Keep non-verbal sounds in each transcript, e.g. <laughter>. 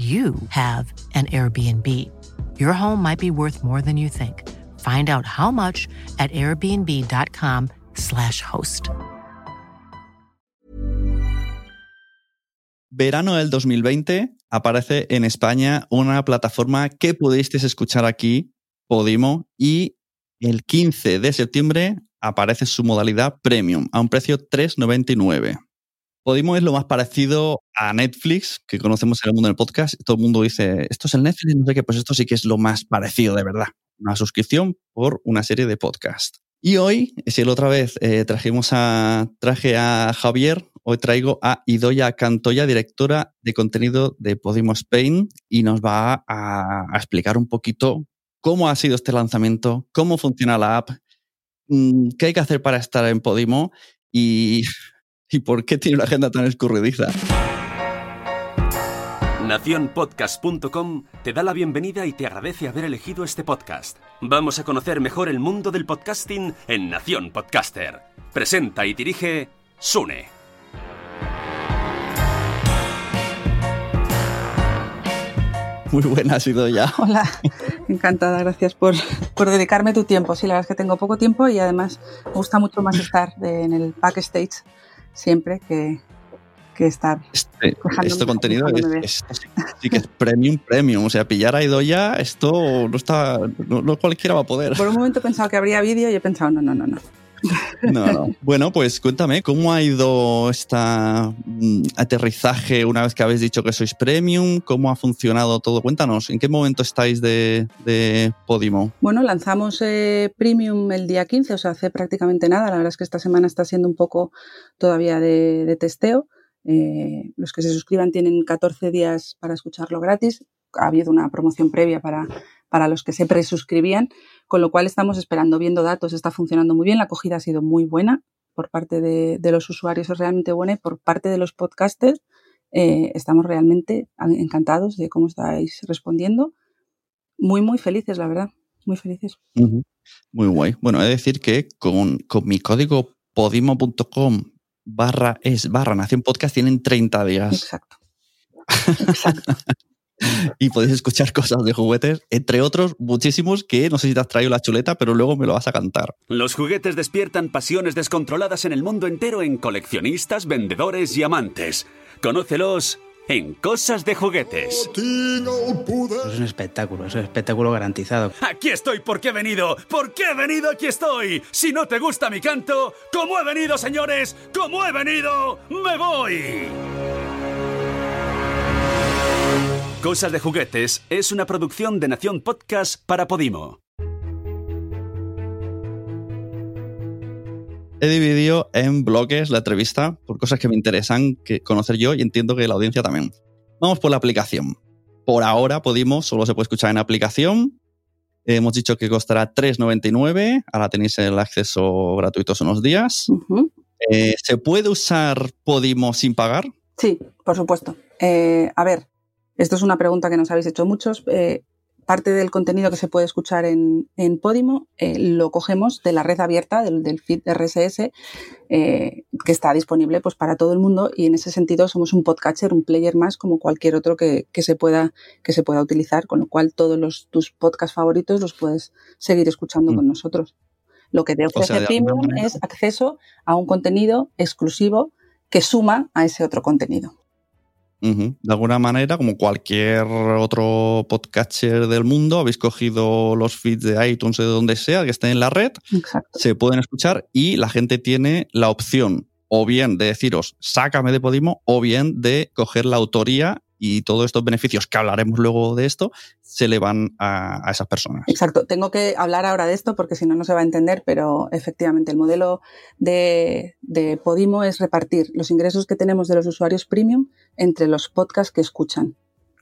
you have an Airbnb. Your home might be worth more than you think. Find out how much at airbnb.com/slash host. Verano del 2020 aparece en España una plataforma que pudisteis escuchar aquí, Podimo, y el 15 de septiembre aparece su modalidad premium a un precio 3,99. Podimo es lo más parecido a Netflix que conocemos en el mundo del podcast. Todo el mundo dice, esto es el Netflix, no sé qué, pues esto sí que es lo más parecido de verdad. Una suscripción por una serie de podcasts. Y hoy, si la otra vez eh, trajimos a, traje a Javier, hoy traigo a Idoya Cantoya, directora de contenido de Podimo Spain, y nos va a, a explicar un poquito cómo ha sido este lanzamiento, cómo funciona la app, mm, qué hay que hacer para estar en Podimo y ¿Y por qué tiene una agenda tan escurridiza? Naciónpodcast.com te da la bienvenida y te agradece haber elegido este podcast. Vamos a conocer mejor el mundo del podcasting en Nación Podcaster. Presenta y dirige Sune. Muy buena ha sido ya. <laughs> Hola, encantada, gracias por, por, dedicarme tu tiempo. Sí, la verdad es que tengo poco tiempo y además me gusta mucho más estar de, en el backstage siempre que, que estar. Este, este contenido es, es, sí que es premium, premium. O sea, pillar a Idoya, esto no está. No, no, cualquiera va a poder. Por un momento he pensado que habría vídeo y he pensado, no, no, no, no. No, no. Bueno, pues cuéntame, ¿cómo ha ido este aterrizaje una vez que habéis dicho que sois premium? ¿Cómo ha funcionado todo? Cuéntanos, ¿en qué momento estáis de, de Podimo? Bueno, lanzamos eh, premium el día 15, o sea, hace prácticamente nada. La verdad es que esta semana está siendo un poco todavía de, de testeo. Eh, los que se suscriban tienen 14 días para escucharlo gratis. Ha habido una promoción previa para, para los que se presuscribían con lo cual estamos esperando, viendo datos, está funcionando muy bien, la acogida ha sido muy buena por parte de, de los usuarios, es realmente buena y por parte de los podcasters eh, estamos realmente encantados de cómo estáis respondiendo. Muy, muy felices, la verdad, muy felices. Uh -huh. Muy guay. Bueno, he de decir que con, con mi código podimo.com barra es barra Nación Podcast tienen 30 días. Exacto. Exacto. <laughs> y podéis escuchar <laughs> cosas de juguetes, entre otros muchísimos que no sé si te has traído la chuleta, pero luego me lo vas a cantar. Los juguetes despiertan pasiones descontroladas en el mundo entero en coleccionistas, vendedores y amantes. Conócelos en Cosas de Juguetes. Es un espectáculo, es un espectáculo garantizado. Aquí estoy porque he venido, porque he venido, aquí estoy. Si no te gusta mi canto, como he venido, señores, como he venido, me voy. Cosas de Juguetes es una producción de Nación Podcast para Podimo. He dividido en bloques la entrevista por cosas que me interesan que conocer yo y entiendo que la audiencia también. Vamos por la aplicación. Por ahora Podimo solo se puede escuchar en aplicación. Hemos dicho que costará 3,99. Ahora tenéis el acceso gratuito hace unos días. Eh, ¿Se puede usar Podimo sin pagar? Sí, por supuesto. Eh, a ver, esto es una pregunta que nos habéis hecho muchos. Eh, parte del contenido que se puede escuchar en, en Podimo eh, lo cogemos de la red abierta, del, del feed RSS, eh, que está disponible pues, para todo el mundo y en ese sentido somos un podcatcher, un player más como cualquier otro que, que se, pueda, que se pueda utilizar, con lo cual todos los, tus podcasts favoritos los puedes seguir escuchando Mm. con nosotros. Lo que te O sea, ofrece alguna Premium manera- es acceso a un contenido exclusivo que suma a ese otro contenido. De alguna manera, como cualquier otro podcatcher del mundo, habéis cogido los feeds de iTunes o de donde sea que estén en la red, Exacto. se pueden escuchar y la gente tiene la opción o bien de deciros sácame de Podimo o bien de coger la autoría y todos estos beneficios que hablaremos luego de esto se le van a, a esas personas. Exacto. Tengo que hablar ahora de esto porque si no, no se va a entender, pero efectivamente el modelo de, de Podimo es repartir los ingresos que tenemos de los usuarios premium entre los podcasts que escuchan.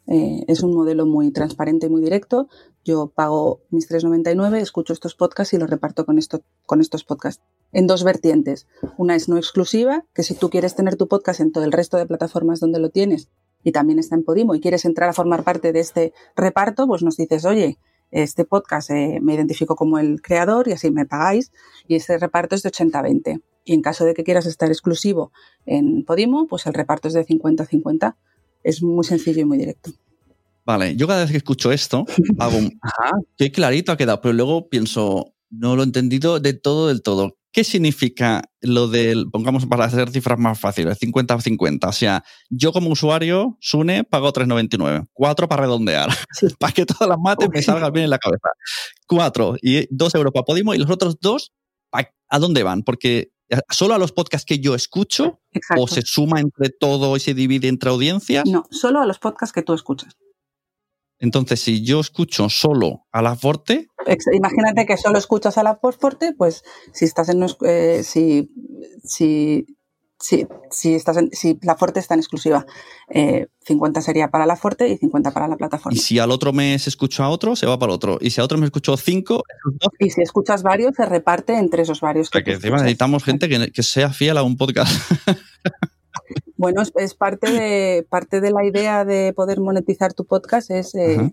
Eh, es un modelo muy transparente y muy directo. Yo pago mis 3,99, escucho estos podcasts y los reparto con, esto, con estos podcasts. En dos vertientes. Una es no exclusiva, que si tú quieres tener tu podcast en todo el resto de plataformas donde lo tienes y también está en Podimo y quieres entrar a formar parte de este reparto, pues nos dices, oye, este podcast eh, me identifico como el creador y así me pagáis y este reparto es de 80-20. Y en caso de que quieras estar exclusivo en Podimo, pues el reparto es de 50-50. Es muy sencillo y muy directo. Vale, yo cada vez que escucho esto, <laughs> hago un, ajá, qué clarito ha quedado, pero luego pienso, no lo he entendido de todo del todo. ¿Qué significa lo del, pongamos para hacer cifras más fáciles, 50-50? O sea, yo como usuario, Sune, pago 3,99. 4 para redondear, Sí. <laughs> para que todas las mates me salgan bien en la cabeza. 4 y 2 euros para Podimo y los otros dos, ¿a, dónde van? Porque eh, solo a los podcasts que yo escucho Exacto. o se suma entre todo y se divide entre audiencias. No, solo a los podcasts que tú escuchas. Entonces, si yo escucho solo a la Forte, Imagínate que solo escuchas a la Forte, pues si estás en eh, si, si, si, si estás en- si la Forte está en exclusiva, eh, 50 sería para la Forte y 50 para la plataforma. y si al otro mes escucho a otro, se va para el otro. Y si a otro me escucho cinco. Y si escuchas varios, se reparte entre esos varios. O sea, que encima necesitamos gente que, que sea fiel a un podcast. <laughs> Bueno, es, es parte de parte de la idea de poder monetizar tu podcast es eh,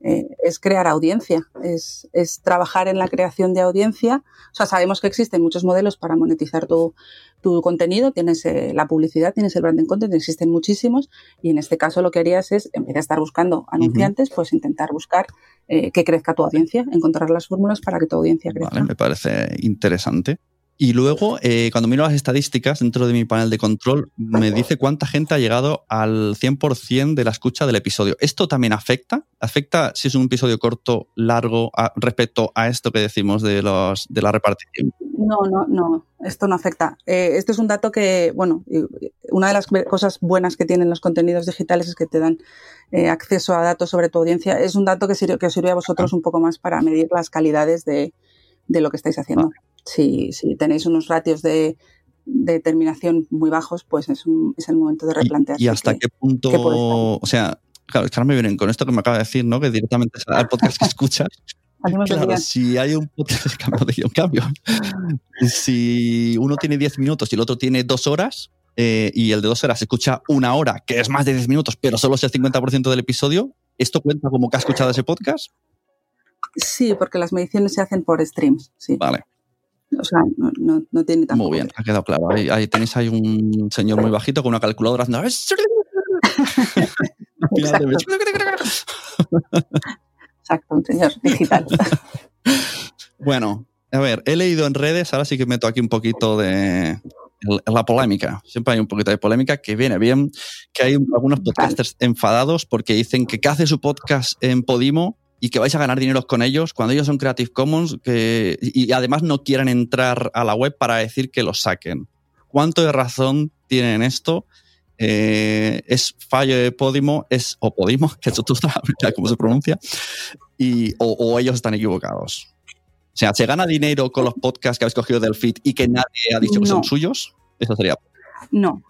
eh, es crear audiencia, es, es trabajar en la creación de audiencia. O sea, sabemos que existen muchos modelos para monetizar tu, tu contenido. Tienes eh, la publicidad, tienes el branding content, existen muchísimos. Y en este caso lo que harías es, en vez de estar buscando anunciantes, pues intentar buscar que crezca tu audiencia, encontrar las fórmulas para que tu audiencia crezca. Vale, me parece interesante. Y luego, eh, cuando miro las estadísticas dentro de mi panel de control, me dice cuánta gente ha llegado al 100% de la escucha del episodio. ¿Esto también afecta? ¿Afecta si es un episodio corto, largo, a- respecto a esto que decimos de, los, de la repartición? No, no, no, esto no afecta. Eh, este es un dato que, bueno, una de las cosas buenas que tienen los contenidos digitales es que te dan eh, acceso a datos sobre tu audiencia. Es un dato que, sirve, que os sirve a vosotros un poco más para medir las calidades de, de lo que estáis haciendo. Si, si tenéis unos ratios de, de terminación muy bajos, pues es, un- es el momento de replantearse. ¿Y, y hasta que- qué punto? que o sea, claro, es que ahora me vienen con esto que me acaba de decir, ¿no? Que directamente es al podcast que <laughs> escuchas. Claro, si hay un podcast, <laughs> cambio de cambio. Si uno tiene 10 minutos y el otro tiene 2 horas, eh, y el de 2 horas escucha una hora, que es más de 10 minutos, pero solo es el 50% del episodio, ¿esto cuenta como que ha escuchado ese podcast? Sí, porque las mediciones se hacen por streams. Sí. Vale, O sea, no, no, no tiene tampoco. muy bien, ha quedado claro. Ahí, ahí tenéis ahí un señor muy bajito con una calculadora haciendo... <laughs> Exacto, un señor digital. <laughs> Bueno, a ver, he leído en redes, ahora sí que meto aquí un poquito de, la polémica. Siempre hay un poquito de polémica que viene bien, que hay algunos podcasters enfadados porque dicen que, hace su podcast en Podimo y que vais a ganar dinero con ellos cuando ellos son Creative Commons que, y además no quieren entrar a la web para decir que lo saquen. ¿Cuánto de razón tienen esto? Eh, es fallo de Podimo, es o Podimo, <laughs> que tú sabes cómo se pronuncia, y, o, ellos están equivocados. O sea, ¿se gana dinero con los podcasts que habéis cogido del feed y que nadie ha dicho que son suyos? Eso sería. No,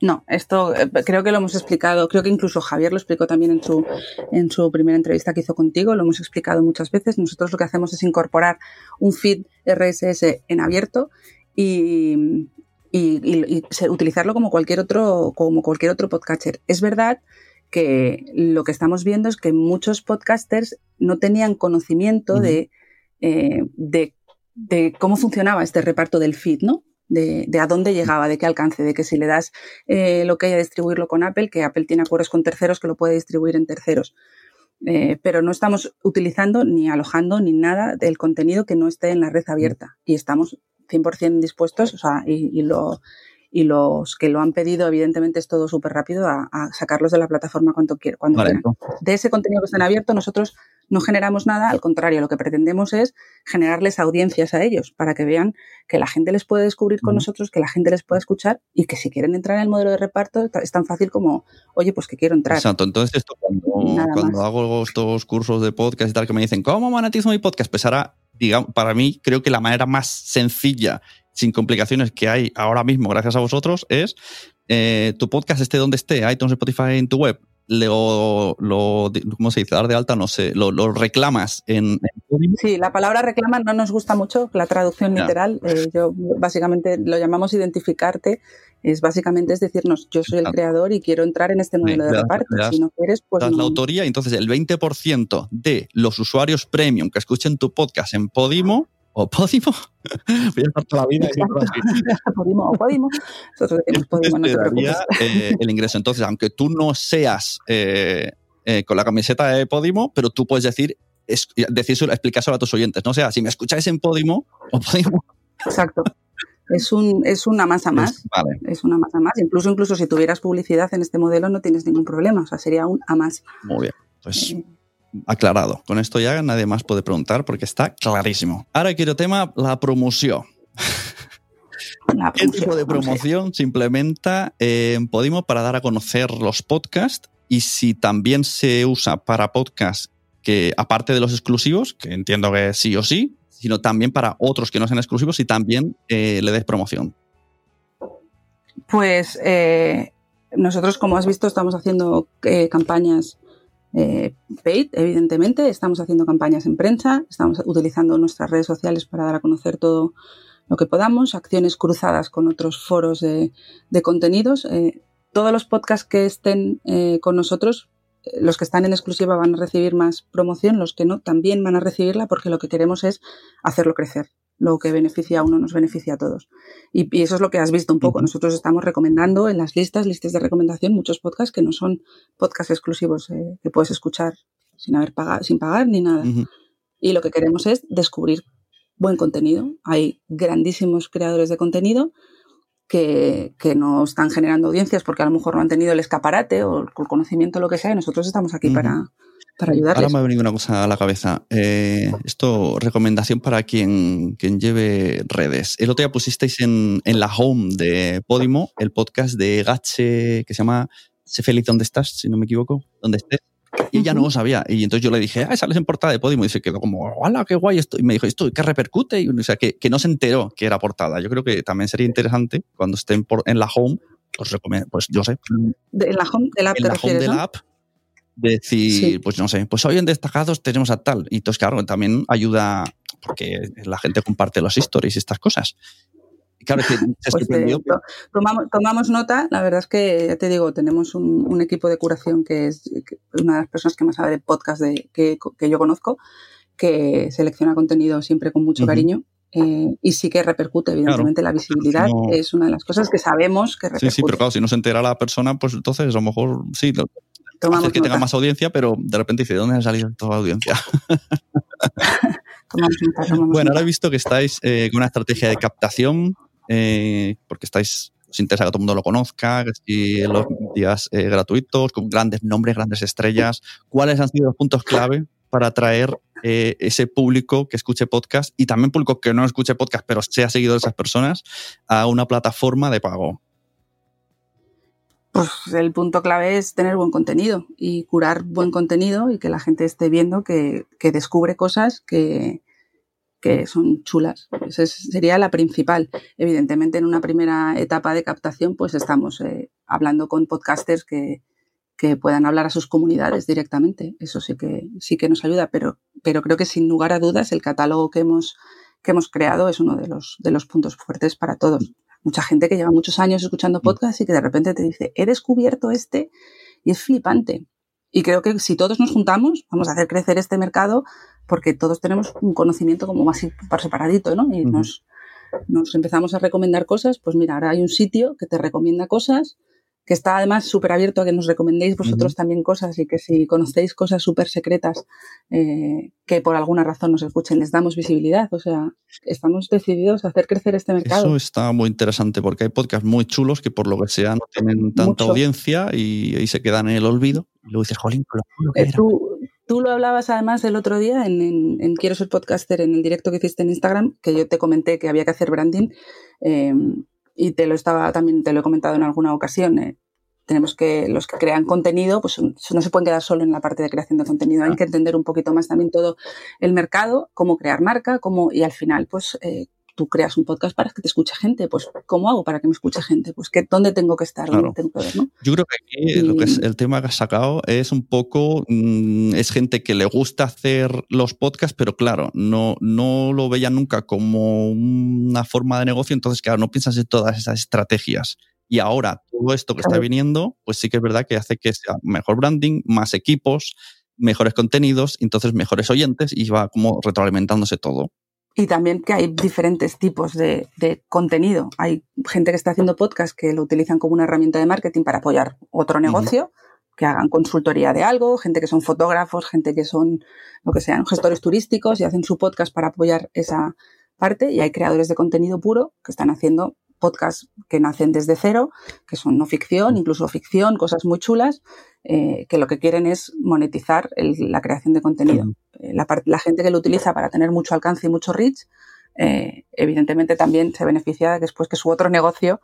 no, esto eh, creo que lo hemos explicado, creo que incluso Javier lo explicó también en su, en su primera entrevista que hizo contigo, lo hemos explicado muchas veces. Nosotros lo que hacemos es incorporar un feed RSS en abierto y, y, utilizarlo como cualquier otro, como cualquier otro podcatcher. Es verdad que lo que estamos viendo es que muchos podcasters no tenían conocimiento de, eh, de, de, cómo funcionaba este reparto del feed, ¿no? De, de, a dónde llegaba, de qué alcance, de que si le das eh, lo que hay a distribuirlo con Apple, que Apple tiene acuerdos con terceros que lo puede distribuir en terceros. Eh, pero no estamos utilizando ni alojando ni nada del contenido que no esté en la red abierta. Y estamos 100% dispuestos, o sea, y, lo, y los que lo han pedido, evidentemente es todo súper rápido a, sacarlos de la plataforma cuando, cuando quieran. De ese contenido que está en abierto, nosotros no generamos nada, al contrario, lo que pretendemos es generarles audiencias a ellos para que vean que la gente les puede descubrir con nosotros, que la gente les puede escuchar y que si quieren entrar en el modelo de reparto es tan fácil como, oye, pues que quiero entrar. Exacto, entonces esto cuando, cuando hago estos cursos de podcast y tal que me dicen, ¿cómo monetizo mi podcast? Pues ahora digamos, para mí creo que la manera más sencilla, sin complicaciones que hay ahora mismo, gracias a vosotros, es eh, tu podcast esté donde esté, iTunes, Spotify, en tu web, lo, lo, ¿cómo se dice? Dar de alta, no sé, lo, reclamas en, Sí, la palabra reclamar no nos gusta mucho, la traducción literal. Eh, yo básicamente lo llamamos identificarte. Es básicamente es decirnos, yo soy el creador y quiero entrar en este modelo de reparto. si no quieres, pues. la autoría, entonces el 20% de los usuarios premium que escuchen tu podcast en Podimo o Podimo. <laughs> Voy a estar toda la vida <laughs> Podimo o Podimo. Nosotros decimos Podimo, no eh, el ingreso. Entonces, aunque tú no seas eh, eh, con la camiseta de Podimo, pero tú puedes decir, es, explicárselo a tus oyentes. ¿no? O sea, si me escucháis en Podimo o Podimo. Exacto. Es, un, es una masa más. vale. Es una masa más. Incluso, incluso si tuvieras publicidad en este modelo no tienes ningún problema. O sea, sería un a más. Muy bien. Pues aclarado. Con esto ya nadie más puede preguntar porque está clarísimo. Ahora quiero tema, la promoción. ¿Qué tipo de promoción se implementa en Podimo para dar a conocer los podcasts? Y si también se usa para podcasts que, aparte de los exclusivos, que entiendo que sí o sí, sino también para otros que no sean exclusivos y también eh, le des promoción. Pues eh, nosotros, como has visto, estamos haciendo eh, campañas eh, paid, evidentemente. Estamos haciendo campañas en prensa, estamos utilizando nuestras redes sociales para dar a conocer todo lo que podamos, acciones cruzadas con otros foros de, contenidos. Eh, todos los podcasts que estén eh, con nosotros, los que están en exclusiva van a recibir más promoción, los que no también van a recibirla porque lo que queremos es hacerlo crecer lo que beneficia a uno nos beneficia a todos. Y, eso es lo que has visto un poco. Nosotros estamos recomendando en las listas, listas de recomendación, muchos podcasts que no son podcasts exclusivos eh, que puedes escuchar sin haber pagado, sin pagar ni nada. Y lo que queremos es descubrir buen contenido. Hay grandísimos creadores de contenido que, que, no están generando audiencias porque a lo mejor no han tenido el escaparate o el conocimiento, lo que sea, y nosotros estamos aquí para, Ahora me ha venido una cosa a la cabeza. Eh, esto, recomendación para quien, quien lleve redes. El otro día pusisteis en, en, la home de Podimo el podcast de Gache que se llama Sé feliz donde estás, si no me equivoco, donde estés. Y ella no lo sabía. Y entonces yo le dije, ah, sales en portada de Podimo. Y dice, quedó como, hola, qué guay esto. Y me dijo, ¿esto qué repercute? Y, o sea, que, que, no se enteró que era portada. Yo creo que también sería interesante cuando estén por, en la home, pues, pues yo sé. De, la home de la en la home de la app decir, pues no sé, pues hoy en destacados tenemos a tal. Y entonces, claro, también ayuda porque la gente comparte los stories y estas cosas. Y claro, que <laughs> pues tomamos, tomamos, nota, la verdad es que, ya te digo, tenemos un, equipo de curación que es una de las personas que más sabe de podcast de, que, yo conozco, que selecciona contenido siempre con mucho cariño. Eh, y sí que repercute, evidentemente, la visibilidad es una de las cosas que sabemos que repercute. Sí, sí, pero claro, si no se entera la persona, pues entonces a lo mejor sí, hacer que tenga más audiencia, pero de repente dice, ¿de dónde ha salido toda la audiencia? <laughs> bueno, ahora he visto que estáis eh, con una estrategia de captación eh, porque estáis, os interesa que todo el mundo lo conozca, que si los días eh, gratuitos, con grandes nombres, grandes estrellas. ¿Cuáles han sido los puntos clave para atraer eh, ese público que escuche podcast y también público que no escuche podcast, pero sea seguido de esas personas, a una plataforma de pago? Pues el punto clave es tener buen contenido y curar buen contenido y que la gente esté viendo que, que descubre cosas que, que son chulas. Esa sería la principal. Evidentemente, en una primera etapa de captación, pues estamos eh, hablando con podcasters que, que, puedan hablar a sus comunidades directamente. Eso sí que, sí que nos ayuda, pero, pero creo que sin lugar a dudas el catálogo que hemos, que hemos creado es uno de los, de los puntos fuertes para todos. Mucha gente que lleva muchos años escuchando mm. podcasts y que de repente te dice, he descubierto este y es flipante. Y creo que si todos nos juntamos, vamos a hacer crecer este mercado porque todos tenemos un conocimiento como más separadito, ¿no? Y nos, nos empezamos a recomendar cosas, pues mira, ahora hay un sitio que te recomienda cosas que está además súper abierto a que nos recomendéis vosotros también cosas y que si conocéis cosas súper secretas eh, que por alguna razón nos escuchen, les damos visibilidad. O sea, estamos decididos a hacer crecer este mercado. Eso está muy interesante porque hay podcasts muy chulos que por lo que sea no tienen tanta audiencia y, y, se quedan en el olvido. Y luego dices, jolín, lo que eh, Tú, tú, lo hablabas además el otro día en, en, Quiero ser podcaster, en el directo que hiciste en Instagram, que yo te comenté que había que hacer branding. Eh, y te lo estaba también te lo he comentado en alguna ocasión. Eh, tenemos que los que crean contenido, pues no se pueden quedar solo en la parte de creación de contenido. Hay que entender un poquito más también todo el mercado, cómo crear marca, cómo y al final, pues eh, tú creas un podcast para que te escuche gente. Pues, ¿cómo hago para que me escuche gente? Pues, ¿qué, ¿dónde tengo que estar? ¿Dónde tengo que ver, ¿no? Yo creo que aquí lo que es el tema que has sacado es un poco, mm, es gente que le gusta hacer los podcasts, pero claro, no, no lo veía nunca como una forma de negocio, entonces, claro, no piensas en todas esas estrategias. Y ahora todo esto que está viniendo, pues sí que es verdad que hace que sea mejor branding, más equipos, mejores contenidos, entonces mejores oyentes y va como retroalimentándose todo. Y también que hay diferentes tipos de, contenido. Hay gente que está haciendo podcast que lo utilizan como una herramienta de marketing para apoyar otro negocio, que hagan consultoría de algo, gente que son fotógrafos, gente que son lo que sean gestores turísticos y hacen su podcast para apoyar esa parte. Y hay creadores de contenido puro que están haciendo podcasts que nacen desde cero, que son no ficción, incluso ficción, cosas muy chulas, eh, que lo que quieren es monetizar la creación de contenido. Eh, la, gente que lo utiliza para tener mucho alcance y mucho reach, eh, evidentemente también se beneficia después que su otro negocio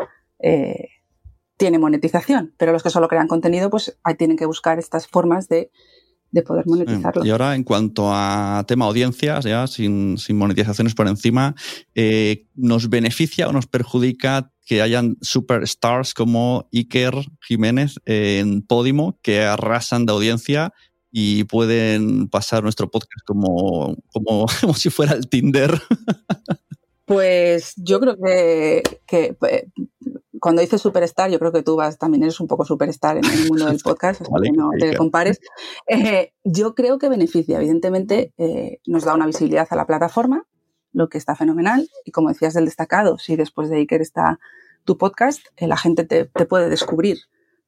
tiene monetización, pero los que solo crean contenido, pues ahí tienen que buscar estas formas de de poder monetizarlo. Y ahora, en cuanto a tema audiencias, ya sin, monetizaciones por encima, eh, ¿nos beneficia o nos perjudica que hayan superstars como Iker Jiménez en Podimo que arrasan de audiencia y pueden pasar nuestro podcast como, como, <laughs> como si fuera el Tinder? Pues yo creo que, que eh, cuando dices superstar, yo creo que tú vas, también eres un poco superstar en el mundo del <laughs> podcast, que no te compares. Eh, yo creo que beneficia, evidentemente, eh, nos da una visibilidad a la plataforma, lo que está fenomenal. Y como decías del destacado, si después de Iker está tu podcast, eh, la gente te, puede descubrir.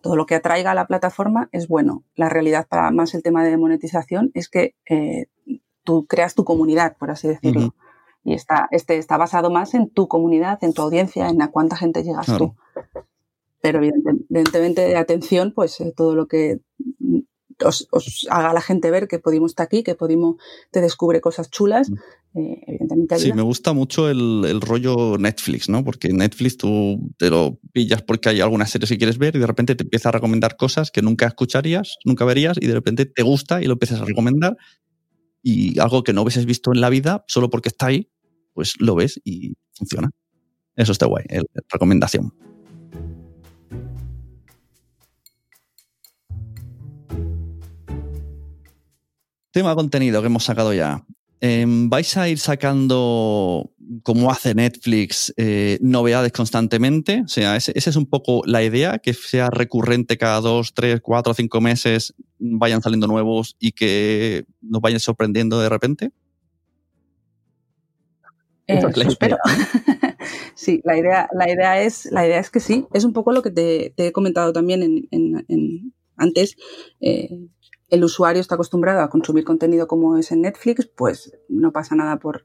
Todo lo que atraiga a la plataforma es bueno. La realidad para más el tema de monetización es que tú creas tu comunidad, por así decirlo y está, este está basado más en tu comunidad, en tu audiencia, en a cuánta gente llegas tú. Pero evidentemente, de atención, pues eh, todo lo que os, haga la gente ver que Podimo está aquí, que Podimo te descubre cosas chulas, mm. eh, evidentemente ayuda. Sí, me gusta mucho el, el, rollo Netflix, ¿no? Porque Netflix tú te lo pillas porque hay alguna serie que quieres ver y de repente te empieza a recomendar cosas que nunca escucharías, nunca verías y de repente te gusta y lo empiezas a recomendar y algo que no hubieses visto en la vida solo porque está ahí, pues lo ves y funciona. Eso está guay, recomendación. Tema contenido que hemos sacado ya. Em, ¿Vais a ir sacando, como hace Netflix, eh, novedades constantemente? O sea, esa es un poco la idea, que sea recurrente cada dos, tres, cuatro, cinco meses, vayan saliendo nuevos y que nos vayan sorprendiendo de repente. Eh, espero. <laughs> sí, la idea, la, idea es, la idea es que sí. Es un poco lo que te, he comentado también en, antes. Eh, el usuario está acostumbrado a consumir contenido como es en Netflix, pues no pasa nada por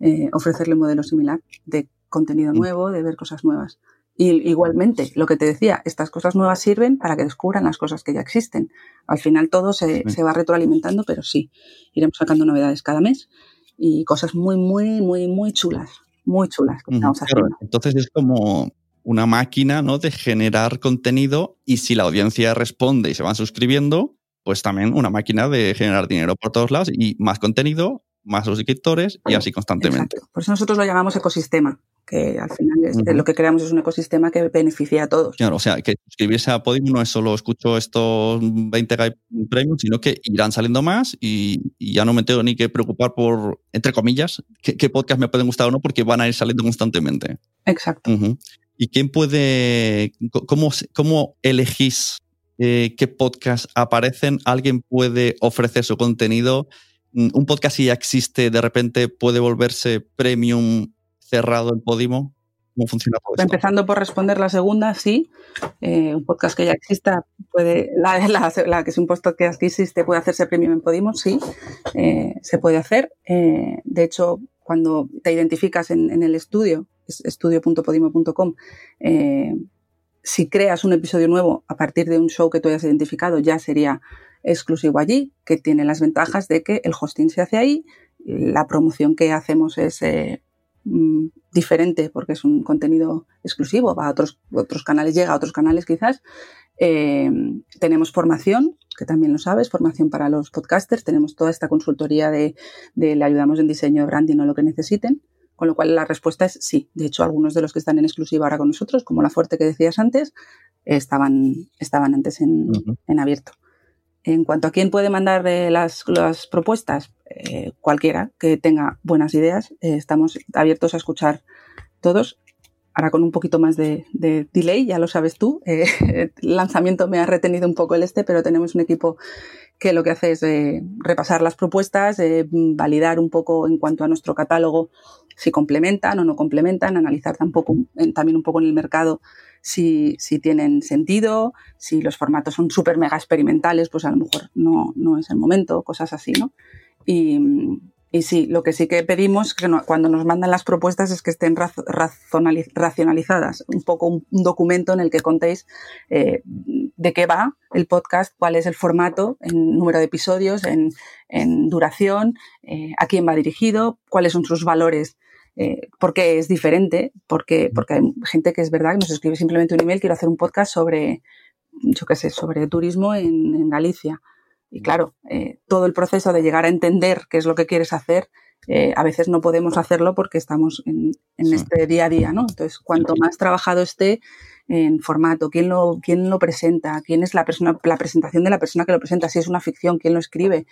eh, ofrecerle un modelo similar de contenido nuevo, de ver cosas nuevas. Y igualmente, lo que te decía, estas cosas nuevas sirven para que descubran las cosas que ya existen. Al final todo se, se va retroalimentando, pero sí, iremos sacando novedades cada mes y cosas muy, muy, muy, muy chulas, muy chulas que estamos haciendo. Entonces es como una máquina ¿no? de generar contenido y si la audiencia responde y se van suscribiendo, pues también una máquina de generar dinero por todos lados y más contenido, más suscriptores y así constantemente. Por eso nosotros lo llamamos ecosistema, que al final es, lo que creamos es un ecosistema que beneficia a todos. Claro, o sea, que suscribirse a Podium no es solo escucho estos 20 premium, sino que irán saliendo más y, ya no me tengo ni que preocupar por, entre comillas, qué, podcast me pueden gustar o no, porque van a ir saliendo constantemente. Exacto. ¿Y quién puede, cómo, cómo elegís eh, qué podcast aparecen? ¿Alguien puede ofrecer su contenido? Mm, un podcast si ya existe, de repente puede volverse premium cerrado en Podimo. ¿Cómo funciona todo? Empezando por responder la segunda, sí. Eh, un podcast que ya exista puede, la, que es un podcast que existe puede hacerse premium en Podimo, sí, eh, se puede hacer. De hecho, cuando te identificas en, el estudio, estudio.podimo.com, si creas un episodio nuevo a partir de un show que tú hayas identificado, ya sería exclusivo allí, que tiene las ventajas de que el hosting se hace ahí, la promoción que hacemos es eh, mm, diferente porque es un contenido exclusivo, va a otros, otros canales, llega a otros canales quizás. Eh, tenemos formación, que también lo sabes, formación para los podcasters, tenemos toda esta consultoría de, de le ayudamos en diseño, branding o lo que necesiten. Con lo cual la respuesta es sí. De hecho, algunos de los que están en exclusiva ahora con nosotros, como la fuerte que decías antes, estaban, estaban antes en, en abierto. En cuanto a quién puede mandar eh, las, propuestas, eh, cualquiera que tenga buenas ideas, eh, estamos abiertos a escuchar todos. Ahora con un poquito más de, delay, ya lo sabes tú. <laughs> el lanzamiento me ha retenido un poco el este, pero tenemos un equipo que lo que hace es repasar las propuestas, validar un poco en cuanto a nuestro catálogo si complementan o no complementan, analizar tampoco, también un poco en el mercado si, si tienen sentido, si los formatos son súper mega experimentales, pues a lo mejor no, no es el momento, cosas así, ¿no? Y, y sí, lo que sí que pedimos que cuando nos mandan las propuestas es que estén racionalizadas, un poco un, documento en el que contéis eh, de qué va el podcast, cuál es el formato, en número de episodios, en, en duración, eh, a quién va dirigido, cuáles son sus valores eh, porque es diferente, porque, porque hay gente que es verdad que nos escribe simplemente un email, quiero hacer un podcast sobre, yo qué sé, sobre turismo en, Galicia. Y claro, eh, todo el proceso de llegar a entender qué es lo que quieres hacer, eh, a veces no podemos hacerlo porque estamos en, este día a día, ¿no? Entonces, cuanto más trabajado esté en formato, quién lo, quién lo presenta, quién es la persona, la presentación de la persona que lo presenta, si es una ficción, quién lo escribe,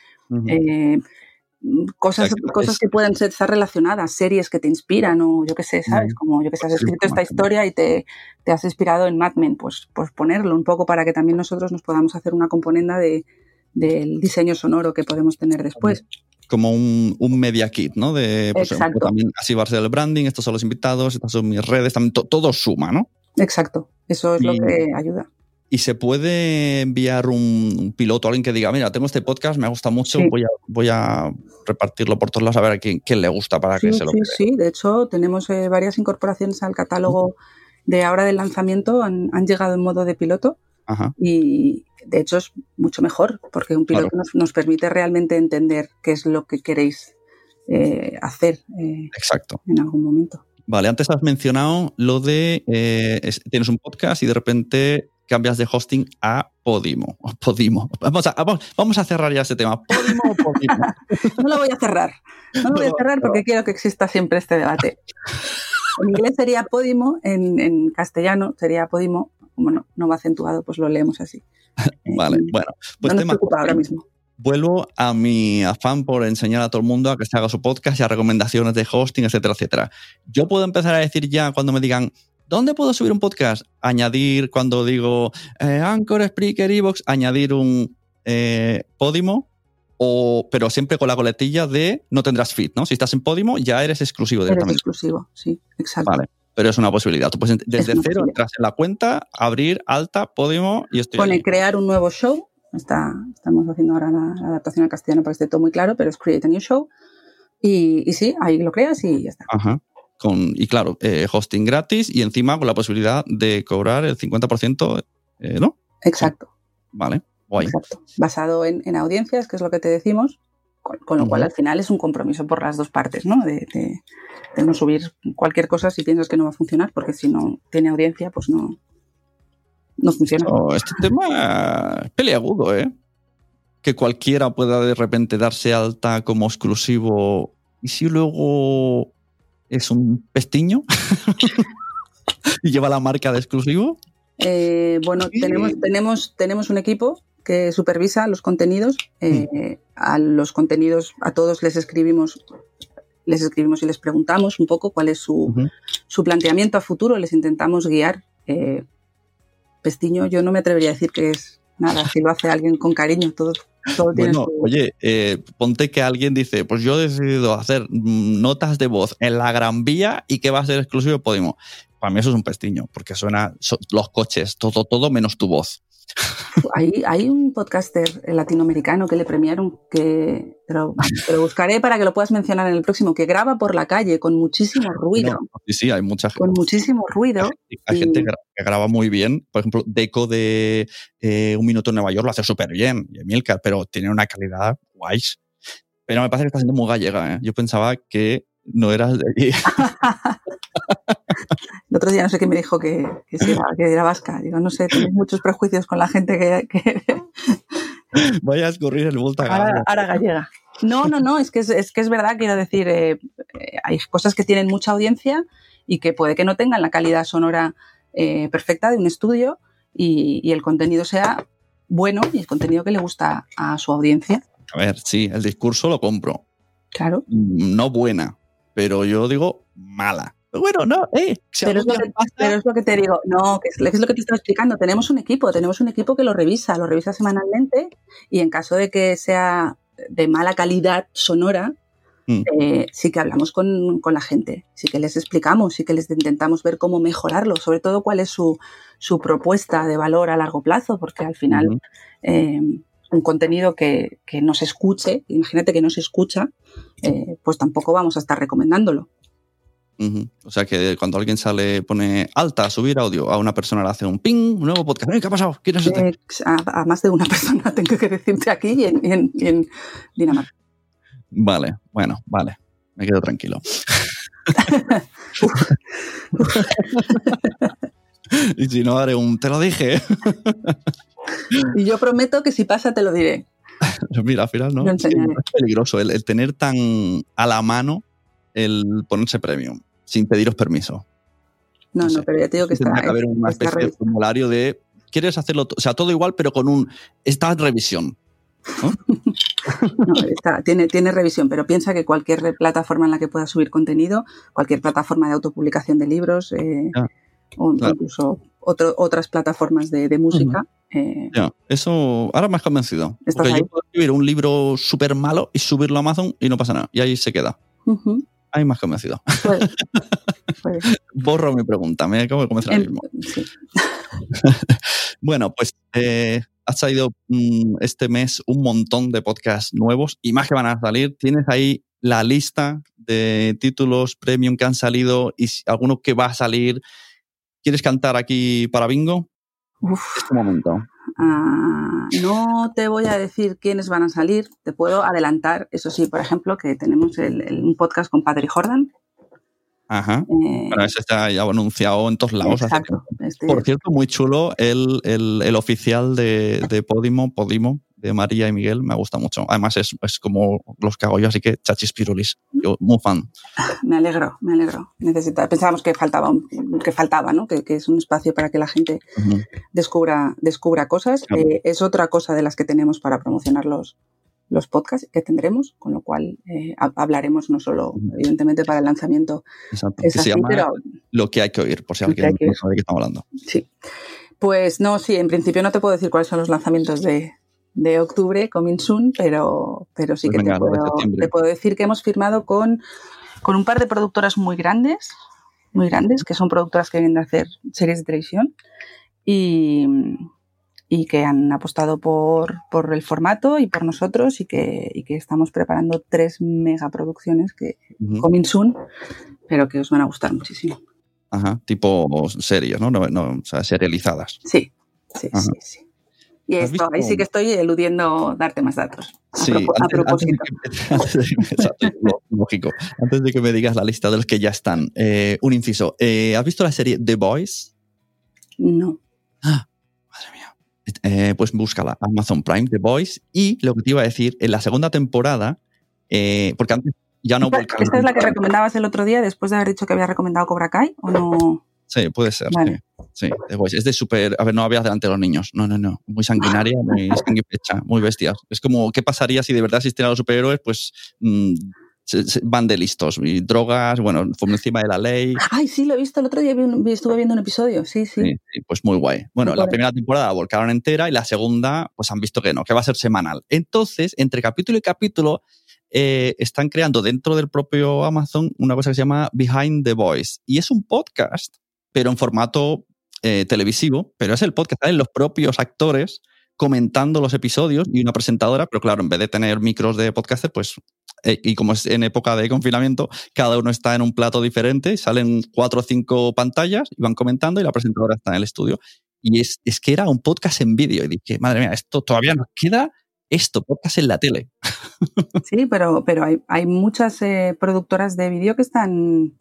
cosas, cosas que pueden ser, estar relacionadas, series que te inspiran o yo qué sé, ¿sabes? Como yo que sé, has escrito esta historia y te, te, has inspirado en Mad Men, pues, pues ponerlo un poco para que también nosotros nos podamos hacer una componenda de, del diseño sonoro que podemos tener después. Como un, un media kit, ¿no? De pues, también así va a ser el branding, estos son los invitados, estas son mis redes, también todo suma, ¿no? Exacto, eso es lo que ayuda. Y se puede enviar un, piloto a alguien que diga, mira, tengo este podcast, me gusta mucho, voy, a, voy a repartirlo por todos lados a ver a quién, le gusta para que se lo Sí, sí, de hecho tenemos eh, varias incorporaciones al catálogo de ahora del lanzamiento, han, llegado en modo de piloto y de hecho es mucho mejor porque un piloto nos, permite realmente entender qué es lo que queréis eh, hacer eh, Exacto. en algún momento. Vale, antes has mencionado lo de tienes un podcast y de repente cambias de hosting a Podimo. <laughs> Podimo. Vamos a, vamos, a cerrar ya ese tema. ¿Podimo o Podimo? <laughs> no lo voy a cerrar. No lo voy a cerrar porque quiero que exista siempre este debate. <laughs> En inglés sería Podimo, en, castellano sería Podimo. Como no, no va acentuado, pues lo leemos así. <laughs> vale, eh, bueno. Pues no tema, ahora mismo vuelvo a mi afán por enseñar a todo el mundo a que se haga su podcast y a recomendaciones de hosting, etcétera, etcétera. Yo puedo empezar a decir ya cuando me digan, ¿Dónde puedo subir un podcast? Añadir, cuando digo eh, Anchor, Spreaker, Evox, añadir un eh, Podimo, o, pero siempre con la coletilla de no tendrás feed, ¿no? Si estás en Podimo, ya eres exclusivo directamente. Eres exclusivo, sí, exacto. Vale, pero es una posibilidad. Tú puedes desde cero entras en la cuenta, abrir alta, Podimo y estoy. Pone crear un nuevo show. Está, estamos haciendo ahora la, adaptación al castellano para que esté todo muy claro, pero es create a new show. Y, y sí, ahí lo creas y ya está. Ajá. con, y claro, eh, hosting gratis y encima con la posibilidad de cobrar el 50%, eh, ¿no? Exacto. Vale, guay. Exacto. Basado en, en audiencias, que es lo que te decimos, con, con lo cual al final es un compromiso por las dos partes, ¿no? De, de- de no subir cualquier cosa si piensas que no va a funcionar, porque si no tiene audiencia, pues no, no funciona. Oh, este tema es peliagudo, ¿eh? Que cualquiera pueda de repente darse alta como exclusivo. ¿Y si luego es un pestiño? <laughs> y lleva la marca de exclusivo. Eh, bueno, tenemos, tenemos, tenemos un equipo que supervisa los contenidos. Eh, A los contenidos, a todos les escribimos, les escribimos y les preguntamos un poco cuál es su, su planteamiento a futuro, les intentamos guiar. Eh, Pestiño, yo no me atrevería a decir que es nada, si lo hace alguien con cariño, todo, todo tiene Bueno, su- oye, eh, ponte que alguien dice, pues yo he decidido hacer mm, notas de voz en la Gran Vía y que va a ser exclusivo de Podimo. Para mí eso es un pestiño, porque suena so- los coches, todo, todo menos tu voz. Hay, hay un podcaster latinoamericano que le premiaron, que te lo, te lo buscaré para que lo puedas mencionar en el próximo, que graba por la calle con muchísimo <laughs> ruido, No, sí, sí, hay mucha gente. con muchísimo ruido. Hay y- gente que gra- que graba muy bien. Por ejemplo, Deco de eh, Un Minuto en Nueva York lo hace súper bien, y Emilcar, pero tiene una calidad guays. Pero me parece que está siendo muy gallega. ¿eh? Yo pensaba que no eras de allí. <laughs> El otro día no sé qué me dijo que, que, sí era, que era vasca. Digo, no sé, tenéis muchos prejuicios con la gente que, que <laughs> Vaya a escurrir el volta ahora, ahora gallega. No, no, no, es que es, es que es verdad, quiero decir, eh, eh, hay cosas que tienen mucha audiencia y que puede que no tengan la calidad sonora eh, perfecta de un estudio y, y el contenido sea bueno y el contenido que le gusta a su audiencia. A ver, sí, el discurso lo compro. Claro. No buena, pero yo digo mala. Bueno, no, eh. si Pero es, lo que, pasa- pero es lo que te digo, no, que es, es lo que te estoy explicando. Tenemos un equipo, tenemos un equipo que lo revisa, lo revisa semanalmente y en caso de que sea de mala calidad sonora, Mm. eh, sí que hablamos con, con la gente, sí que les explicamos, sí que les intentamos ver cómo mejorarlo, sobre todo cuál es su, su propuesta de valor a largo plazo, porque al final eh, un contenido que, que no se escuche, imagínate que no se escucha, eh, pues tampoco vamos a estar recomendándolo. O sea que cuando alguien sale, pone alta, subir audio, a una persona le hace un ping, un nuevo podcast. ¿Qué ha pasado? ¿Quién es este? A, a más de una <laughs> persona tengo que decirte aquí y en, y en- y en Dinamarca. Vale, bueno, vale. Me quedo tranquilo. <laughs> y si no, haré un te lo dije. <laughs> Y yo prometo que si pasa te lo diré. Mira, al final no. Es peligroso el, el tener tan a la mano el ponerse premium sin pediros permiso. No, No pero ya te digo que está, Tendrá que haber una está especie de formulario de quieres hacerlo, o sea, todo igual, pero con un está en revisión. No, <laughs> está- tiene, tiene revisión, pero piensa que cualquier plataforma en la que puedas subir contenido, cualquier plataforma de autopublicación de libros, eh, Ah, o claro. incluso otro- otras plataformas de, de música, eh, Ya, eso ahora me has convencido. Porque ahí. yo puedo escribir un libro súper malo y subirlo a Amazon y no pasa nada. Y ahí se queda. Ahí me has convencido. puede- puede. <laughs> Borro mi pregunta, me acabo de convencer ahora En- mismo. sí. <laughs> Bueno, pues eh, has salido mm, este mes un montón de podcasts nuevos y más que van a salir. Tienes ahí la lista de títulos premium que han salido y alguno que va a salir. ¿Quieres cantar aquí para bingo? Uf. Este momento. Ah, no te voy a decir quiénes van a salir, te puedo adelantar, eso sí, por ejemplo, que tenemos el- el- un podcast con Patrick Jordan. Ajá. eh, Bueno, ese está ya anunciado en todos lados. exacto. Este- Por cierto, muy chulo el, el- el oficial de, de Podimo, Podimo, de María y Miguel, me gusta mucho. Además, es, es como los que hago yo, así que chachis pirulis. Yo, muy fan. <laughs> me alegro, me alegro. Pensábamos que faltaba, que faltaba, ¿no? Que, que es un espacio para que la gente descubra, descubra cosas. Claro. Eh, es otra cosa de las que tenemos para promocionar los, los podcasts que tendremos, con lo cual eh, ha- hablaremos no solo, evidentemente, para el lanzamiento. Exacto. Es Que se así, llama pero Lo que hay que oír, por si alguien no sabe de qué estamos hablando. Sí. Pues no, sí, en principio no te puedo decir cuáles son los lanzamientos de, de octubre, coming soon, pero, pero sí Pues que te, puedo, septiembre. te puedo decir que hemos firmado con, con un par de productoras muy grandes, muy grandes, que son productoras que vienen de hacer series de televisión y, y que han apostado por, por el formato y por nosotros y que, y que estamos preparando tres megaproducciones que coming soon, pero que os van a gustar muchísimo. Ajá, tipo series, ¿no? no, no o sea, serializadas. Sí, sí, Ajá. sí, sí. Y ¿Has esto, ahí sí que estoy eludiendo darte más datos. A, Sí, a propósito. <laughs> antes de que- antes de que- exacto, lo- lógico. Antes de que me digas la lista de los que ya están, eh, un inciso. Eh, ¿Has visto la serie The Boys? No. Madre mía. Eh, pues búscala, Amazon Prime, The Boys. Y lo que te iba a decir, en la segunda temporada, eh, porque antes ya no ¿Esta, esta es la que recomendabas el otro día después de haber dicho que había recomendado Cobra Kai o no? Sí, puede ser. Vale. Sí, sí, The Boys. Es de súper. A ver, no habías delante de los niños. No, no, no. Muy sanguinaria, <laughs> muy sanguipecha, muy bestia. Es como, ¿qué pasaría si de verdad existieran los superhéroes? Pues mm, van de listos. Y drogas, bueno, por encima de la ley. Ay, sí, lo he visto el otro día, vi- estuve viendo un episodio, sí, sí. Sí, sí, pues muy guay. Bueno, Muy la guay. primera temporada la volcaron entera y la segunda, pues han visto que no, que va a ser semanal. Entonces, entre capítulo y capítulo, eh, están creando dentro del propio Amazon una cosa que se llama Behind the Voice. Y es un podcast, pero en formato eh, televisivo, pero es el podcast, salen los propios actores comentando los episodios y una presentadora, pero claro, en vez de tener micros de podcaster, pues, eh, y como es en época de confinamiento, cada uno está en un plato diferente, salen cuatro o cinco pantallas y van comentando y la presentadora está en el estudio. Y es, es que era un podcast en vídeo y dije, madre mía, esto todavía nos queda esto, podcast en la tele. <laughs> Sí, pero, pero hay, hay muchas eh, productoras de vídeo que están,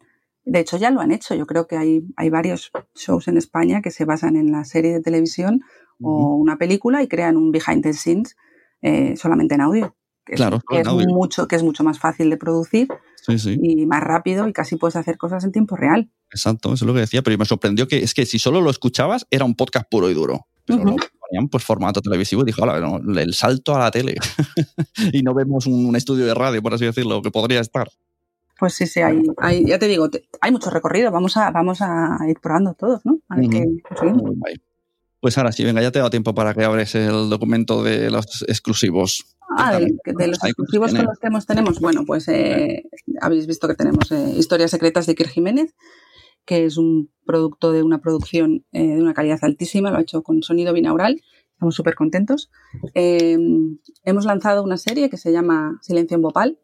de hecho ya lo han hecho. Yo creo que hay, hay varios shows en España que se basan en la serie de televisión o una película y crean un behind the scenes eh, solamente en audio. Que Claro, que es, audio. mucho, que es mucho más fácil de producir Sí, sí, y más rápido y casi puedes hacer cosas en tiempo real. exacto, eso es lo que decía, pero me sorprendió que es que si solo lo escuchabas era un podcast puro y duro. Pero Ujú. lo ponían pues formato televisivo y dije, hola, no, el salto a la tele. <laughs> y no vemos un, un estudio de radio, por así decirlo, que podría estar. Pues sí, sí, hay, hay- ya te digo, te- hay mucho recorrido. Vamos a, vamos a ir probando todos, ¿no? A ver qué conseguimos. Pues ahora sí, venga, ya te he dado tiempo para que abres el documento de los exclusivos. Ah, de, los exclusivos ¿Cuántos con los que hemos tenemos. Bueno, pues eh, habéis visto que tenemos eh, Historias Secretas de Iker Jiménez, que es un producto de una producción eh, de una calidad altísima, lo ha hecho con sonido binaural. Estamos súper contentos. Eh, hemos lanzado una serie que se llama Silencio en Bhopal,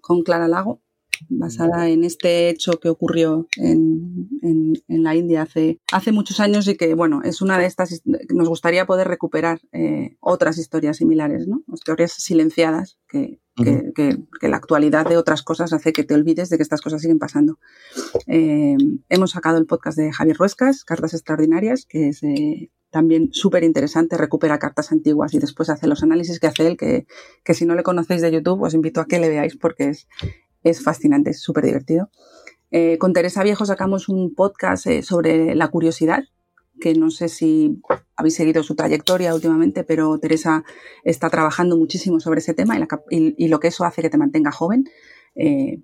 con Clara Lago, basada en este hecho que ocurrió en, en- en la India hace, hace muchos años y que, bueno, es una de estas, nos gustaría poder recuperar eh, otras historias similares, ¿no? Historias silenciadas que, que- que- que la actualidad de otras cosas hace que te olvides de que estas cosas siguen pasando. Eh, hemos sacado el podcast de Javier Ruescas, Cartas Extraordinarias, que es eh, también súper interesante, recupera cartas antiguas y después hace los análisis que hace él, que, que si no le conocéis de YouTube os invito a que le veáis porque es, es fascinante, es súper divertido. Eh, con Teresa Viejo sacamos un podcast eh, sobre la curiosidad, que no sé si habéis seguido su trayectoria últimamente, pero Teresa está trabajando muchísimo sobre ese tema y, lo que eso hace que te mantenga joven. Eh,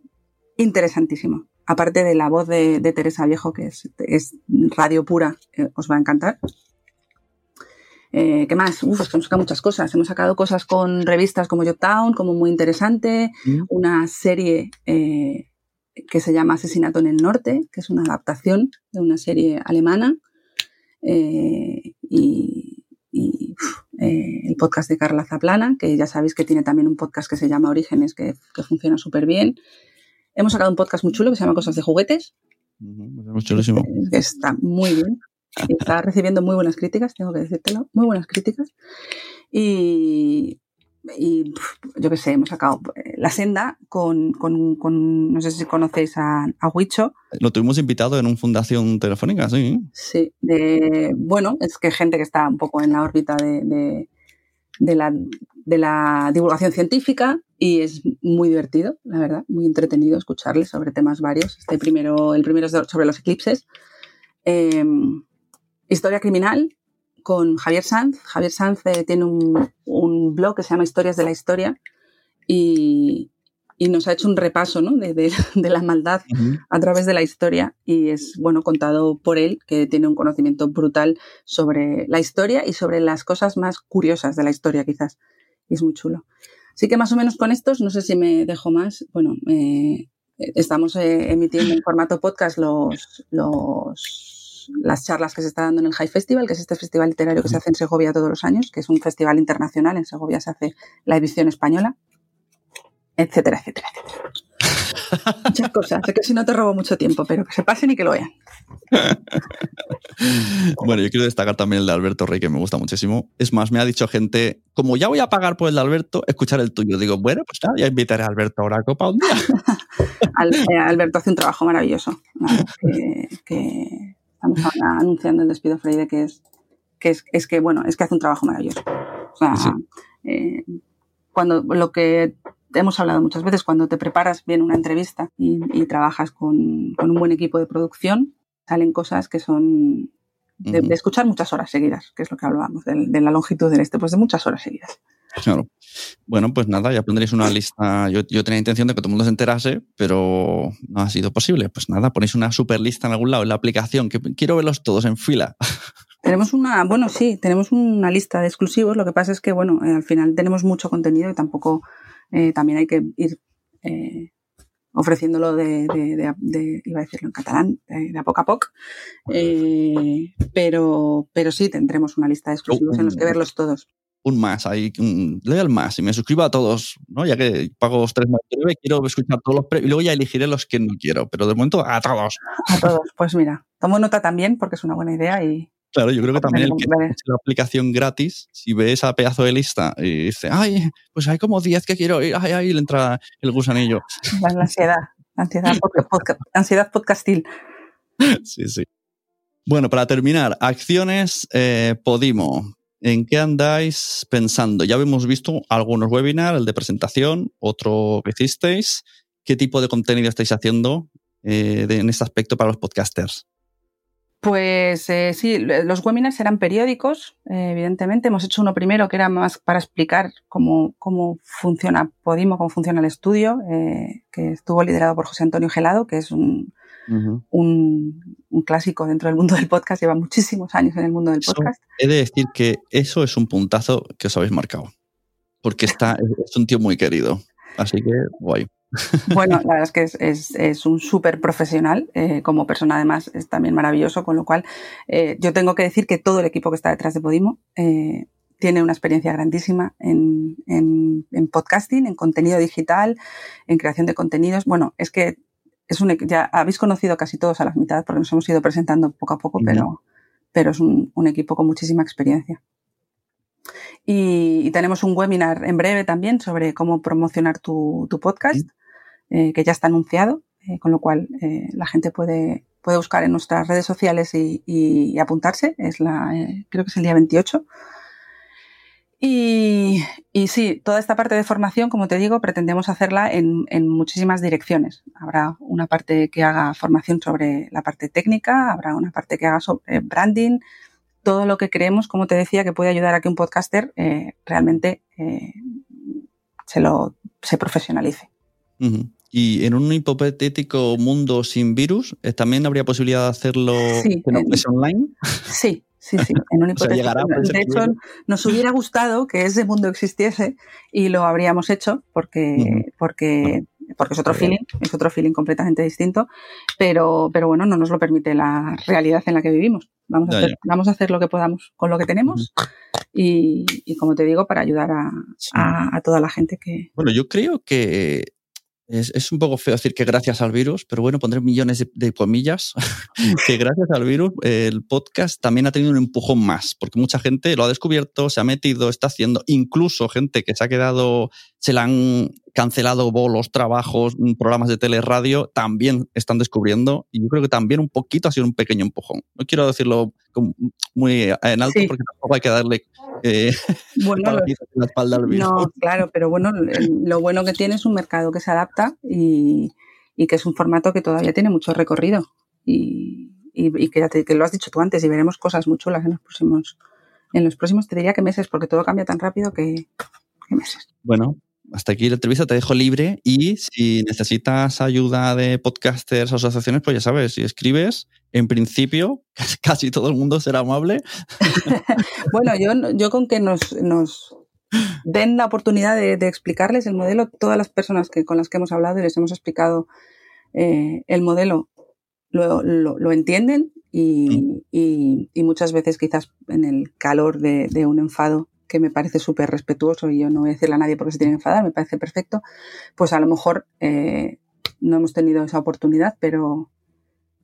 interesantísimo. Aparte de la voz de, Teresa Viejo, que es, radio pura, os va a encantar. Eh, ¿Qué más? Uf, es que hemos sacado muchas cosas. Hemos sacado cosas con revistas como Town, como muy interesante. Mm. Una serie eh, que se llama Asesinato en el Norte, que es una adaptación de una serie alemana. Eh, y y, uf, el podcast de Carla Zaplana, que ya sabéis que tiene también un podcast que se llama Orígenes, que, que funciona súper bien. Hemos sacado un podcast muy chulo que se llama Cosas de Juguetes, Ujú, es chulísimo. que está muy bien. Está recibiendo muy buenas críticas, tengo que decírtelo, muy buenas críticas. Y, y yo qué sé, hemos sacado eh, La Senda con, con- con- no sé si conocéis a, a Huicho, Lo tuvimos invitado en un fundación telefónica, sí. Sí, de, bueno, es que gente que está un poco en la órbita de, de- de la, de la divulgación científica y es muy divertido, la verdad, muy entretenido escucharles sobre temas varios. Este primero, el primero es sobre los eclipses. Eh, historia criminal con Javier Sanz. Javier Sanz eh, tiene un, un blog que se llama Historias de la Historia y, y nos ha hecho un repaso ¿no? de, de- de la maldad a través de la historia y es bueno contado por él que tiene un conocimiento brutal sobre la historia y sobre las cosas más curiosas de la historia quizás y es muy chulo así que más o menos con estos no sé si me dejo más bueno eh, estamos eh, emitiendo en formato podcast los los las charlas que se está dando en el High Festival, que es este festival literario que se hace en Segovia todos los años, que es un festival internacional. En Segovia se hace la edición española, etcétera, etcétera, etcétera. Muchas <laughs> cosas. Sé que si no te robo mucho tiempo, pero que se pasen y que lo vean. bueno, yo quiero destacar también el de Alberto Rey, que me gusta muchísimo. Es más, me ha dicho gente, como ya voy a pagar por el de Alberto, escuchar el tuyo. Digo, bueno, pues nada, ya invitaré a Alberto ahora a Copa un día. <laughs> Eh, Alberto hace un trabajo maravilloso. <laughs> Que, estamos anunciando el despido Freire, que es que es, que, bueno, es que hace un trabajo maravilloso. O sea, eh, cuando lo que hemos hablado muchas veces, cuando te preparas bien una entrevista y, trabajas con, un buen equipo de producción, salen cosas que son de, escuchar muchas horas seguidas, que es lo que hablábamos, de, la longitud del este, pues de muchas horas seguidas. Claro. Bueno, pues nada, ya pondréis una lista. Yo, yo, tenía intención de que todo el mundo se enterase, pero no ha sido posible. Pues nada, ponéis una super lista en algún lado en la aplicación, que quiero verlos todos en fila. <laughs> Tenemos una, bueno, sí, tenemos una lista de exclusivos. Lo que pasa es que, bueno, eh, al final tenemos mucho contenido y tampoco eh, también hay que ir eh, ofreciéndolo de, iba a decirlo en catalán, de, a poco a poco. pero, pero sí, tendremos una lista de exclusivos en los que verlos todos. Un más, ahí, le al más y me suscribo a todos, ¿no? Ya que pago tres más quiero escuchar todos los premios y luego ya elegiré los que no quiero, pero de momento a todos. A todos, pues mira, tomo nota también porque es una buena idea y, Claro, yo creo que también el que la aplicación gratis, si ve esa pedazo de lista y dice, ay, pues hay como 10 que quiero ir, ay, ay, le entra el gusanillo. La ansiedad, ansiedad, podcast, <laughs> ansiedad podcastil. Sí, sí. Bueno, para terminar, acciones eh, Podimo. ¿En qué andáis pensando? Ya hemos visto algunos webinars, el de presentación, otro que hicisteis. ¿Qué tipo de contenido estáis haciendo eh, en este aspecto para los podcasters? Pues eh, sí, los webinars eran periódicos, eh, evidentemente. Hemos hecho uno primero que era más para explicar cómo, cómo funciona Podimo, cómo funciona el estudio, que estuvo liderado por José Antonio Gelado, que es un, un, clásico dentro del mundo del podcast, lleva muchísimos años en el mundo del podcast. he de decir que eso es un puntazo que os habéis marcado, porque está, <laughs> es un tío muy querido. Así que guay. Bueno, la verdad es <laughs> que es, un súper profesional, eh, como persona además es también maravilloso, con lo cual eh, yo tengo que decir que todo el equipo que está detrás de Podimo eh, tiene una experiencia grandísima en, podcasting, en contenido digital, en creación de contenidos. Bueno, es que es un, ya habéis conocido casi todos a la mitad porque nos hemos ido presentando poco a poco, pero, pero es un equipo con muchísima experiencia. Y, tenemos un webinar en breve también sobre cómo promocionar tu, podcast, eh, que ya está anunciado, eh, con lo cual eh, la gente puede, puede buscar en nuestras redes sociales y, apuntarse. Es la, creo que es el día 28. Y, y, sí, toda esta parte de formación, como te digo, pretendemos hacerla en, en, muchísimas direcciones. Habrá una parte que haga formación sobre la parte técnica, habrá una parte que haga sobre branding, todo lo que creemos, como te decía, que puede ayudar a que un podcaster eh, realmente eh, se lo se profesionalice. Y en un hipotético mundo sin virus, ¿también habría posibilidad de hacerlo online? Sí, sí, sí. En un <laughs> hipotético, de hecho, nos hubiera gustado que ese mundo existiese y lo habríamos hecho porque, porque porque es otro feeling, es otro feeling completamente distinto, pero, pero bueno, no nos lo permite la realidad en la que vivimos. Vamos a, hacer, vamos a hacer lo que podamos con lo que tenemos y, como te digo, para ayudar a, toda la gente que... Bueno, yo creo que es, un poco feo decir que gracias al virus, pero bueno, pondré millones de, comillas, <laughs> que gracias al virus el podcast también ha tenido un empujón más, porque mucha gente lo ha descubierto, se ha metido, está haciendo, incluso gente que se ha quedado, se le han cancelado bolos, trabajos, mm, programas de teleradio, también están descubriendo, y yo creo que también un poquito ha sido un pequeño empujón. No quiero decirlo muy en alto porque tampoco hay que darle eh, <laughs> bueno, la espalda al virus. No, claro, pero bueno, lo bueno que tiene es un mercado que se adapta y, que es un formato que todavía tiene mucho recorrido. Y, que, que, lo has dicho tú antes y veremos cosas muy chulas en los próximos, en los próximos te diría que meses, porque todo cambia tan rápido que, que meses. Bueno, hasta aquí la entrevista, te dejo libre y si necesitas ayuda de podcasters o asociaciones, pues ya sabes, si escribes, en principio <laughs> casi todo el mundo será amable. <laughs> bueno, yo, yo con que nos, nos den la oportunidad de, explicarles el modelo, todas las personas que, con las que hemos hablado y les hemos explicado eh, el modelo, lo, lo, entienden y, y, muchas veces quizás en el calor de, de un enfado que me parece súper respetuoso y yo no voy a decirle a nadie porque se tiene que enfadar, me parece perfecto, pues a lo mejor eh, no hemos tenido esa oportunidad, pero,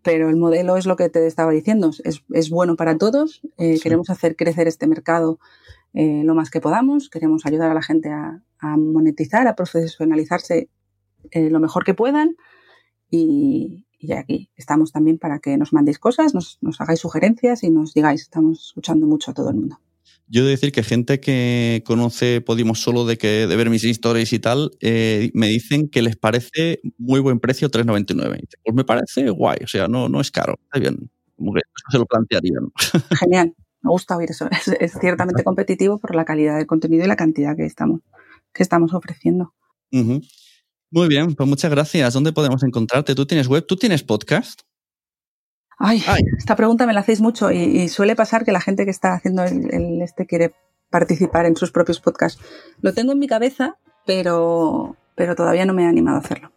pero el modelo es lo que te estaba diciendo, es, es bueno para todos, eh, Sí. queremos hacer crecer este mercado eh, lo más que podamos, queremos ayudar a la gente a, a monetizar, a profesionalizarse lo mejor que puedan y, y aquí estamos también para que nos mandéis cosas, nos, nos hagáis sugerencias y nos digáis, estamos escuchando mucho a todo el mundo. Yo he de decir que gente que conoce Podimo solo de que de ver mis stories y tal, eh, me dicen que les parece muy buen precio 3,99. Y dice, Pues me parece guay, o sea, no, no es caro, está bien. Como que eso se lo plantearían. <laughs> Genial, me gusta oír eso. Es, es ciertamente competitivo por la calidad del contenido y la cantidad que estamos, que estamos ofreciendo. Muy bien, pues muchas gracias. ¿Dónde podemos encontrarte? ¿Tú tienes web? ¿Tú tienes podcast? Ay, Ay. esta pregunta me la hacéis mucho y, y suele pasar que la gente que está haciendo el, el este quiere participar en sus propios podcasts. Lo tengo en mi cabeza, pero, pero todavía no me he animado a hacerlo.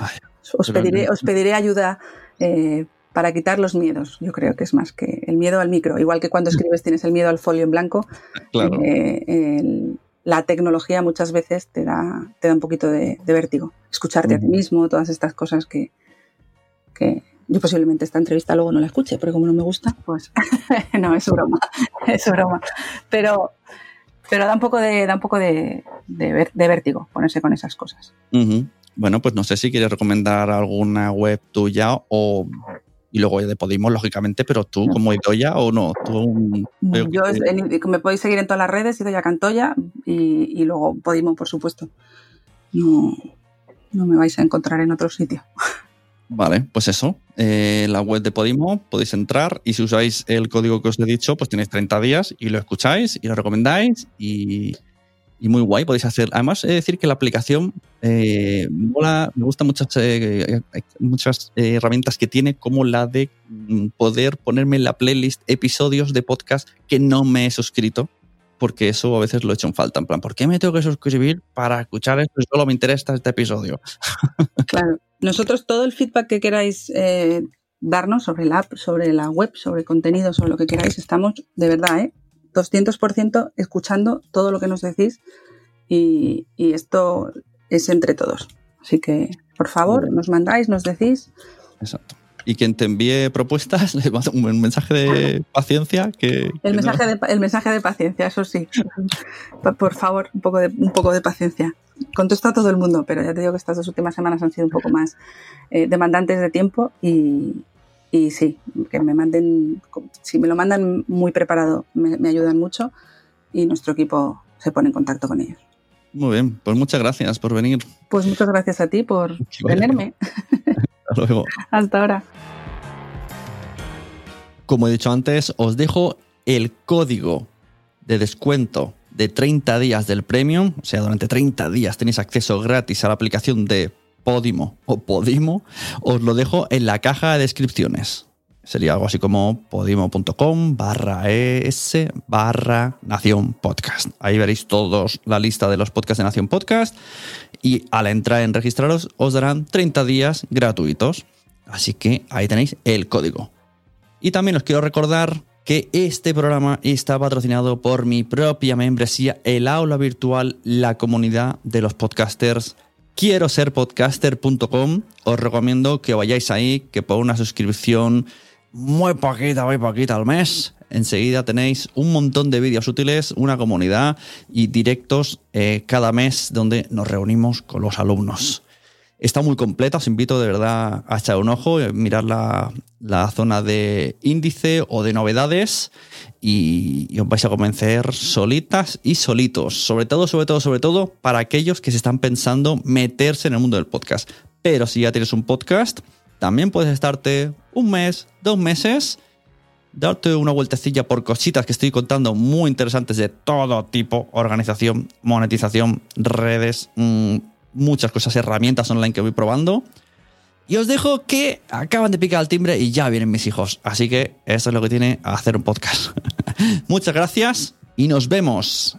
Ay, Os pediré, os pediré ayuda eh, para quitar los miedos. Yo creo que es más que el miedo al micro. Igual que cuando <laughs> escribes tienes el miedo al folio en blanco, Claro. eh, el- la tecnología muchas veces te da, te da un poquito de, de vértigo. Escucharte a ti mismo, todas estas cosas que, que yo posiblemente esta entrevista luego no la escuche, porque como no me gusta, pues <laughs> no, es broma, <laughs> es broma. Pero, pero da un poco de, da un poco de, de, ver- de vértigo ponerse con esas cosas. Bueno, pues no sé si quieres recomendar alguna web tuya o. Y luego de Podimo, lógicamente, pero tú como Idoya o no. Tú, veo Yo que- me podéis seguir en todas las redes, Idoya Cantoya y, y luego Podimo, por supuesto. No, no me vais a encontrar en otro sitio. <laughs> Vale, pues eso. Eh, la web de Podimo podéis entrar y si usáis el código que os he dicho, pues tenéis 30 días y lo escucháis y lo recomendáis y, y muy guay. Podéis hacer. Además, he de decir que la aplicación eh, mola, me gustan muchas, eh, muchas eh, herramientas que tiene, como la de mm, poder ponerme en la playlist episodios de podcast que no me he suscrito. Porque eso a veces lo he hecho en falta. En plan, ¿por qué me tengo que suscribir para escuchar esto? Solo me interesa este episodio. <laughs> Claro. Nosotros todo el feedback que queráis eh, darnos sobre la app, sobre la web, sobre contenido, sobre lo que queráis, estamos de verdad, ¿eh? 200% escuchando todo lo que nos decís y, y esto es entre todos. Así que, por favor, nos mandáis, nos decís. Exacto. Y quien te envíe propuestas, <laughs> un mensaje de paciencia que... que El no- mensaje, de, el mensaje de paciencia, eso sí. Por- favor, un poco, de, un poco de paciencia. Contesto a todo el mundo, pero ya te digo que estas dos últimas semanas han sido un poco más eh, demandantes de tiempo y, y sí, que me manden, si me lo mandan muy preparado, me, me ayudan mucho y nuestro equipo se pone en contacto con ellos. Muy bien, pues muchas gracias por venir. Pues muchas gracias a ti por Que tenerme. Hasta luego. Hasta ahora. Como he dicho antes, os dejo el código de descuento de 30 días del Premium. O sea, durante 30 días tenéis acceso gratis a la aplicación de Podimo o Podimo. Os lo dejo en la caja de descripciones. Sería algo así como podimo.com barra es barra Nación Podcast. Ahí veréis todos la lista de los podcasts de Nación Podcast y al entrar en registraros os darán 30 días gratuitos. Así que ahí tenéis el código. Y también os quiero recordar que este programa está patrocinado por mi propia membresía, el aula virtual, la comunidad de los podcasters. Quiero ser podcaster.com. Os recomiendo que vayáis ahí, que por una suscripción muy poquita, muy poquita al mes, enseguida tenéis un montón de vídeos útiles, una comunidad y directos eh, cada mes donde nos reunimos con los alumnos. Está muy completa, os invito de verdad a echar un ojo, eh, mirar la, la zona de índice o de novedades y, y os vais a convencer solitas y solitos. Sobre todo, sobre todo, sobre todo para aquellos que se están pensando meterse en el mundo del podcast. Pero si ya tienes un podcast, también puedes estarte un mes, dos meses, darte una vueltecilla por cositas que estoy contando muy interesantes de todo tipo, organización, monetización, redes, mmm, muchas cosas, herramientas online que voy probando. Y os dejo que acaban de picar el timbre y ya vienen mis hijos. Así que eso es lo que tiene hacer un podcast. <laughs> Muchas gracias y nos vemos.